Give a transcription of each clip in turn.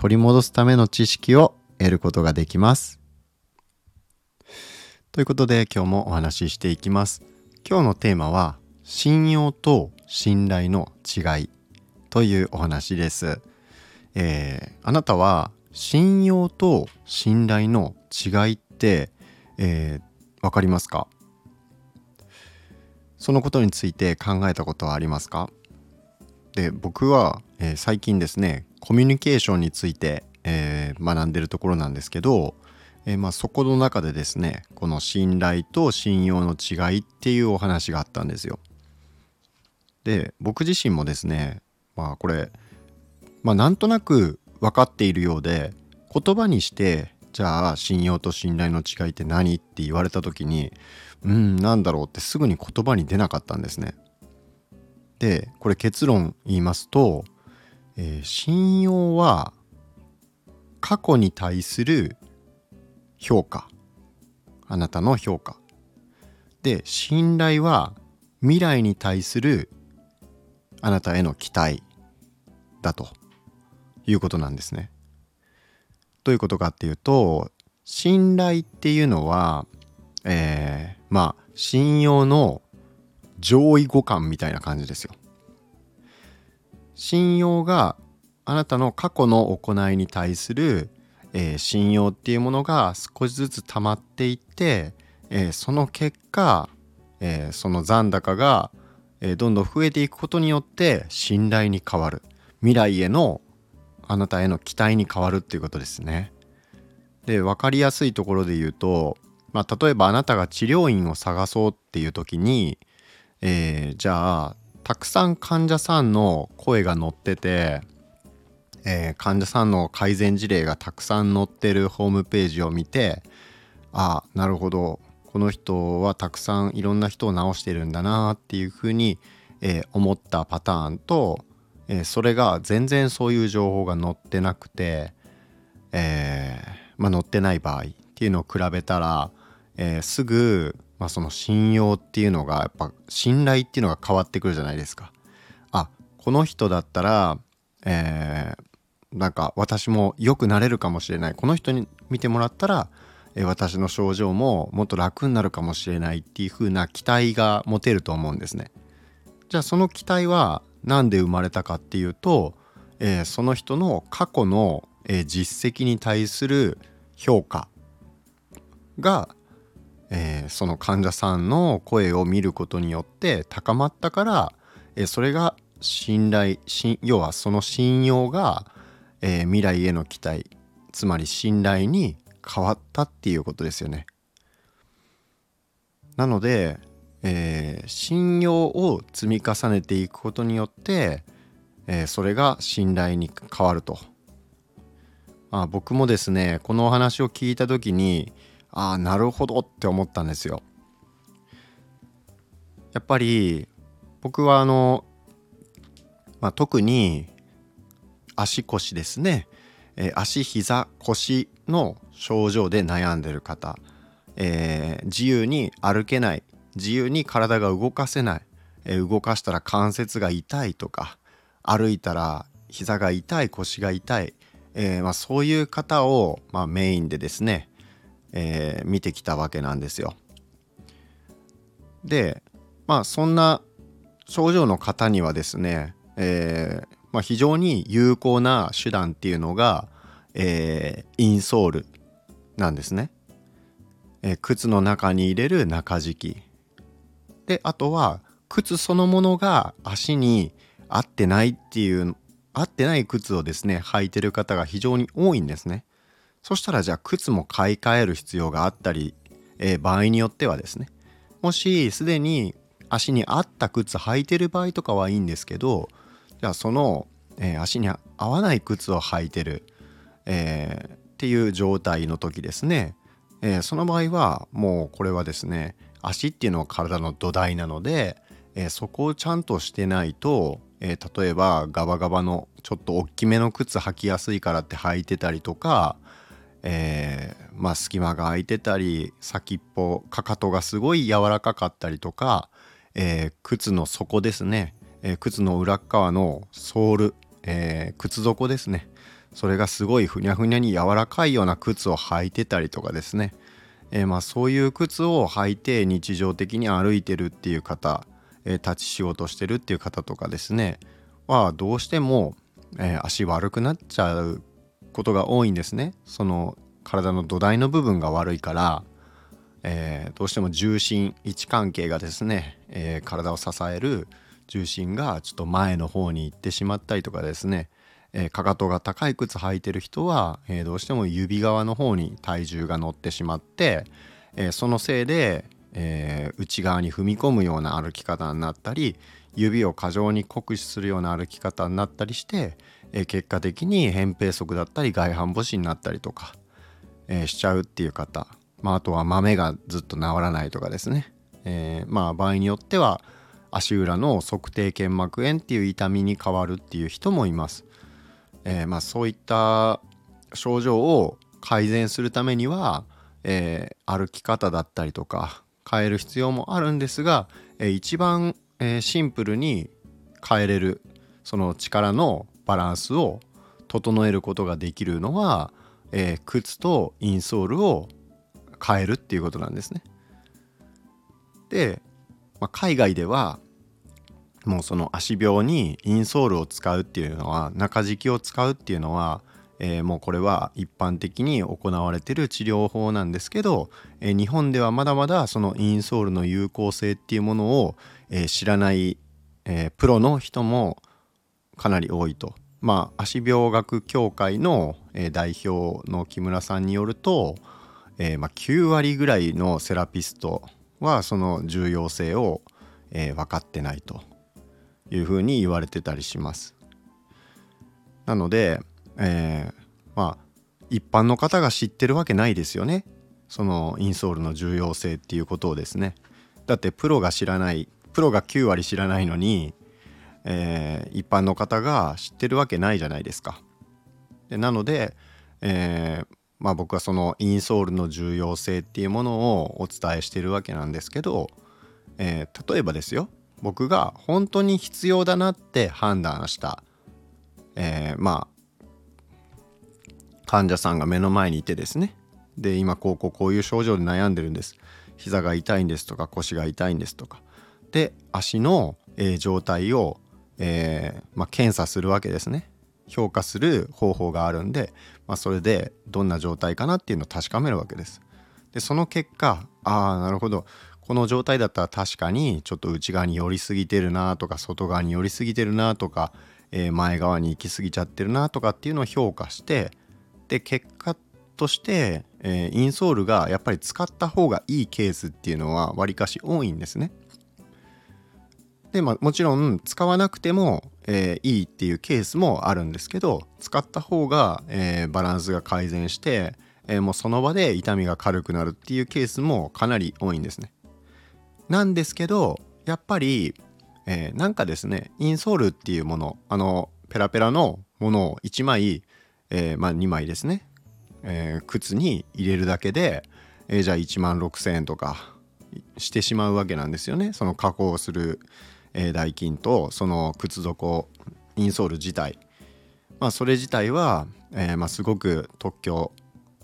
取り戻すための知識を得ることができます。ということで今日もお話ししていきます。今日のテーマは信用と信頼の違いというお話です。えー、あなたは信用と信頼の違いって、えー、分かりますか？そのことについて考えたことはありますか？で僕は、えー、最近ですねコミュニケーションについて、えー、学んでるところなんですけどえー、まあ、そこの中でですねこの信頼と信用の違いっていうお話があったんですよ。で僕自身もですねまあこれまあなんとなく分かっているようで言葉にしてじゃあ信用と信頼の違いって何って言われた時にうんなんだろうってすぐに言葉に出なかったんですね。でこれ結論言いますと、えー、信用は過去に対する評価。あなたの評価。で信頼は未来に対するあなたへの期待。だと。いうことなんですね。どういうことかっていうと信頼っていうのは、えー、まあ信用の上位互換みたいな感じですよ。信用があなたの過去の行いに対するえー、信用っていうものが少しずつ溜まっていって、えー、その結果、えー、その残高が、えどんどん増えていくことによって信頼に変わる未来へのあなたへの期待に変わるっていうことですね。で分かりやすいところで言うと、まあ、例えばあなたが治療院を探そうっていう時に、えじゃあたくさん患者さんの声が載っててえー、患者さんの改善事例がたくさん載ってるホームページを見てあなるほど。この人はたくさんいろんな人を治してるんだなっていうふうに、えー、思ったパターンと、えー、それが全然そういう情報が載ってなくて、えまあ、載ってない場合っていうのを比べたら、えすぐ、まあ、その信用っていうのがやっぱ信頼っていうのが変わってくるじゃないですか。あこの人だったらえー、なんか私も良くなれるかもしれないこの人に見てもらったらえ私の症状ももっと楽になるかもしれないっていう風な期待が持てると思うんですね。じゃあその期待は何で生まれたかっていうと、えー、その人の過去の、え、実績に対する評価が、えー、その患者さんの声を見ることによって高まったから、えそれが信頼要はその信用がえー、未来への期待つまり信頼に変わったっていうことですよね。なので、えー、信用を積み重ねていくことによって、えー、それが信頼に変わると。あ僕もですねこのお話を聞いた時にああなるほどって思ったんですよ。やっぱり僕はあの、まあ、特に足腰ですね、えー、足膝腰の症状で悩んでる方、えー、自由に歩けない。自由に体が動かせない、えー、動かしたら関節が痛いとか。歩いたら膝が痛い腰が痛い、えまあ、そういう方を、まあ、メインでですね、えー、見てきたわけなんですよ。でまあそんな症状の方にはですね、えー、まあ、非常に有効な手段っていうのが、えー、インソールなんですね。え、靴の中に入れる中敷き。であとは靴そのものが足に合ってないっていう合ってない靴をですね履いてる方が非常に多いんですね。そしたらじゃあ靴も買い替える必要があったり、えー、場合によってはですね。もしすでに足に合った靴履いてる場合とかはいいんですけどじゃあその、えー、足に合わない靴を履いてる、えー、っていう状態の時ですね、えー、その場合はもうこれはですね足っていうのは体の土台なので、えー、そこをちゃんとしてないと、えー、例えばガバガバのちょっと大きめの靴履きやすいからって履いてたりとか、えー、まあ隙間が空いてたり先っぽかかとがすごい柔らかかったりとか、えー、靴の底ですね、えー、靴の裏側のソール、え靴底ですね。それがすごいふにゃふにゃに柔らかいような靴を履いてたりとかですね、えまあそういう靴を履いて日常的に歩いてるっていう方、え立ち仕事してるっていう方とかですね。はどうしても、え足悪くなっちゃうことが多いんですね。その体の土台の部分が悪いから、えー、どうしても重心位置関係がですね、えー、体を支える重心がちょっと前の方に行ってしまったりとかですね、えー、かかとが高い靴履いてる人は、えどうしても指側の方に体重が乗ってしまって、えそのせいで、え内側に踏み込むような歩き方になったり指を過剰に酷使するような歩き方になったりして、え結果的に扁平足だったり外反母趾になったりとか、え、しちゃうっていう方、まあ、あとは豆がずっと治らないとかですね、えー、まあ場合によっては足裏の足底腱膜炎っていう痛みに変わるっていう人もいます。えー、まあそういった症状を改善するためには、えー、歩き方だったりとか変える必要もあるんですが、えー、一番、え、シンプルに変えれるその力のバランスを整えることができるのは、えー、靴とインソールを変えるっていうことなんですね。で、まあ、海外ではもうその足病にインソールを使うっていうのは中敷きを使うっていうのは、えー、もうこれは一般的に行われてる治療法なんですけど、えー、日本ではまだまだそのインソールの有効性っていうものを、えー、知らない、えプロの人もかなり多いとまあ、足病学協会の、えー、代表の木村さんによると、えーまあ、9割ぐらいのセラピストはその重要性を、えー、分かってないというふうに言われてたりします。なので、えー、まあ一般の方が知ってるわけないですよねそのインソールの重要性っていうことをですね。だってプロが知らないプロが9割知らないのにえー、一般の方が知ってるわけないじゃないですか。でなので、えー、まあ、僕はそのインソールの重要性っていうものをお伝えしてるわけなんですけど、えー、例えばですよ。僕が本当に必要だなって判断した、えまあ患者さんが目の前にいてですね。で今こうこうこういう症状で悩んでるんです。膝が痛いんですとか腰が痛いんですとか。で足の、え、状態をえー、まあ、検査するわけですね。評価する方法があるんで、まあ、それでどんな状態かなっていうのを確かめるわけです。でその結果ああなるほど。この状態だったら確かにちょっと内側に寄りすぎてるなとか外側に寄りすぎてるなとか、えー、前側に行き過ぎちゃってるなとかっていうのを評価してで結果として、えー、インソールがやっぱり使った方がいいケースっていうのはわりかし多いんですね。で、まあ、もちろん使わなくても、えー、いいっていうケースもあるんですけど使った方が、えー、バランスが改善して、えー、もうその場で痛みが軽くなるっていうケースもかなり多いんですね。なんですけどやっぱり、えなんかですねインソールっていうものあのペラペラのものを1枚、えまあ、2枚ですね、え靴に入れるだけで、えじゃあ1万6,000円とかしてしまうわけなんですよねその加工するえー、代金とその靴底インソール自体まあそれ自体は、えー、まあ、すごく特許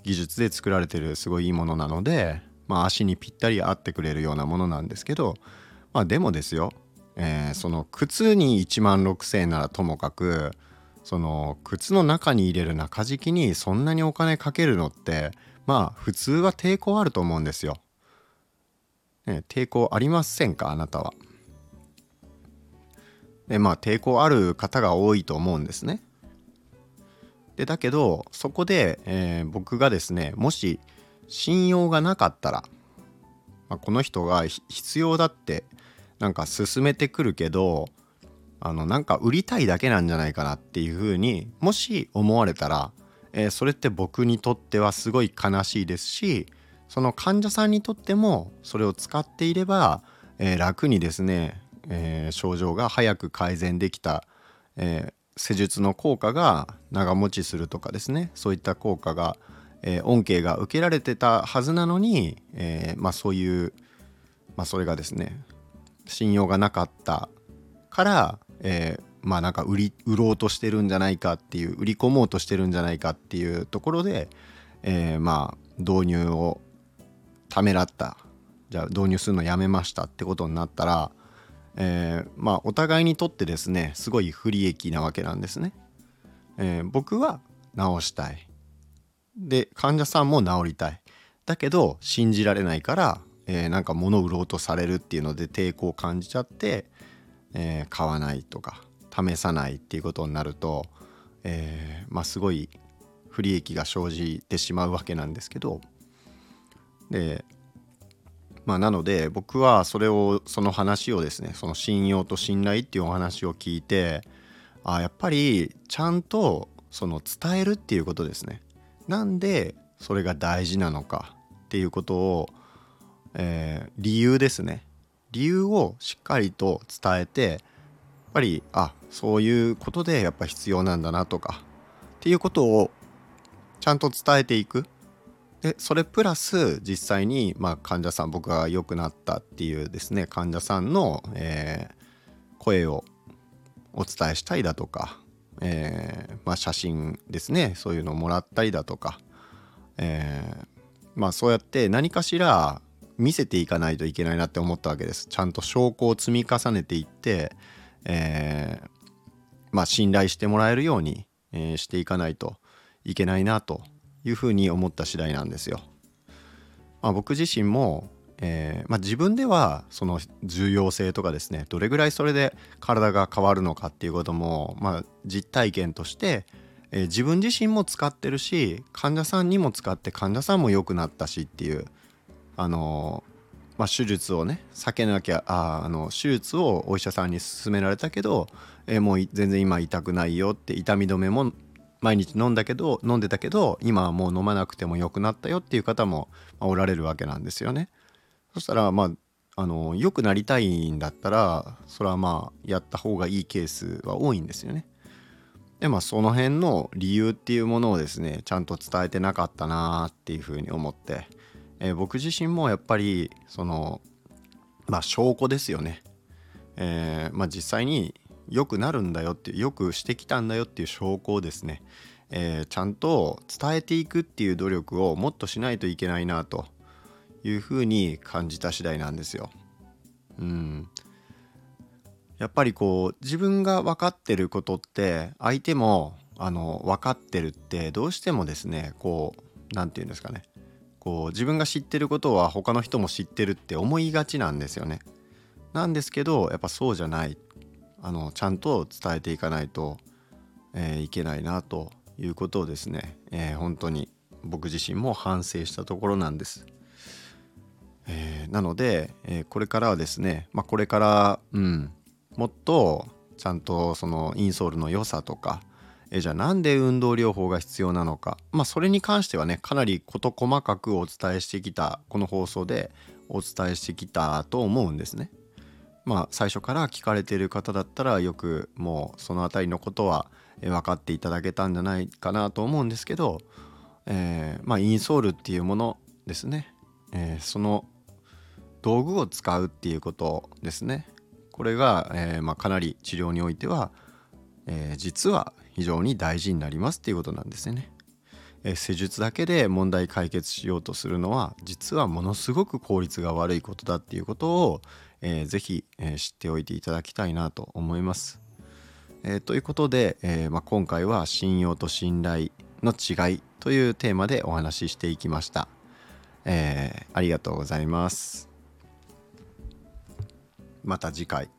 技術で作られてるすごいいいものなので、まあ、足にぴったり合ってくれるようなものなんですけど、まあ、でもですよ、えー、その靴に1万6,000円ならともかくその靴の中に入れる中敷きにそんなにお金かけるのってまあ普通は抵抗あると思うんですよ。ね、抵抗ありませんかあなたは。でまあ抵抗ある方が多いと思うんですね。でだけどそこで、えー、僕がですねもし信用がなかったら、まあ、この人が必要だってなんか進めてくるけどあのなんか売りたいだけなんじゃないかなっていうふうにもし思われたら、えー、それって僕にとってはすごい悲しいですしその患者さんにとってもそれを使っていれば、えー、楽にですね、えー、症状が早く改善できた、え施術の効果が長持ちするとかですね。そういった効果が、え恩恵が受けられてたはずなのに、えまあ、そういう、まあ、それがですね信用がなかったから、えまあなんか売り売ろうとしてるんじゃないかっていう売り込もうとしてるんじゃないかっていうところで、えー、まあ導入をためらった。じゃあ導入するのやめましたってことになったら、えー、まあお互いにとってですねすごい不利益なわけなんですね。えー、僕は治したい。で患者さんも治りたい。だけど信じられないから、えー、なんか物売ろうとされるっていうので抵抗を感じちゃって、えー、買わないとか試さないっていうことになると、えー、まあすごい不利益が生じてしまうわけなんですけど。でまあなので僕はそれをその話をですねその信用と信頼っていうお話を聞いてあやっぱりちゃんとその伝えるっていうことですね。なんでそれが大事なのかっていうことを、えー、理由ですね。理由をしっかりと伝えてやっぱりあそういうことでやっぱ必要なんだなとかっていうことをちゃんと伝えていく。でそれプラス実際に、まあ、患者さん僕が良くなったっていうですね患者さんの、えー、声をお伝えしたりだとか、えー、まあ、写真ですねそういうのをもらったりだとか、えー、まあそうやって何かしら見せていかないといけないなって思ったわけです。ちゃんと証拠を積み重ねていってえー、まあ、信頼してもらえるように、えー、していかないといけないなというふうに思った次第なんですよ。まあ、僕自身も、えー、まあ、自分ではその重要性とかですねどれぐらいそれで体が変わるのかっていうことも、まあ、実体験として、え自分自身も使ってるし患者さんにも使って患者さんも良くなったしっていうあのまあ、手術をね避けなきゃああの手術をお医者さんに勧められたけど、えー、もう全然今痛くないよって痛み止めも毎日飲んだけど飲んでたけど今はもう飲まなくても良くなったよっていう方も、ま、おられるわけなんですよね。そしたらまああの良くなりたいんだったらそれはまあやった方がいいケースは多いんですよね。でまあその辺の理由っていうものをですねちゃんと伝えてなかったなっていうふうに思ってえー、僕自身もやっぱりそのまあ証拠ですよね、えー、まあ、実際に良くなるんだよってよくしてきたんだよっていう証拠をですね、えー、ちゃんと伝えていくっていう努力をもっとしないといけないなというふうに感じた次第なんですよ。うん、やっぱりこう自分が分かってることって相手もあの分かってるってどうしてもですねこう何て言うんですかねこう自分が知ってることは他の人も知ってるって思いがちなんですよね。なんですけどやっぱそうじゃないあのちゃんと伝えていかないと、えー、いけないなということをですね、えー、本当に僕自身も反省したところなんです。えー、なので、えこれからはですね、まあ、これから、うん、もっとちゃんとそのインソールの良さとか、えじゃあなんで運動療法が必要なのかまあそれに関してはねかなり事細かくお伝えしてきたこの放送でお伝えしてきたと思うんですね。まあ最初から聞かれている方だったらよくもうその辺りのことは分かっていただけたんじゃないかなと思うんですけど、えー、まあインソールっていうものですね、えー、その道具を使うっていうことですねこれが、えー、まあ、かなり治療においては、え実は非常に大事になりますっていうことなんですよね。施術だけで問題解決しようとするのは実はものすごく効率が悪いことだっていうことを、えー、ぜひ、えー、知っておいていただきたいなと思います。えー、ということで、えーまあ、今回は信用と信頼の違いというテーマでお話ししていきました。え、ありがとうございます。また次回。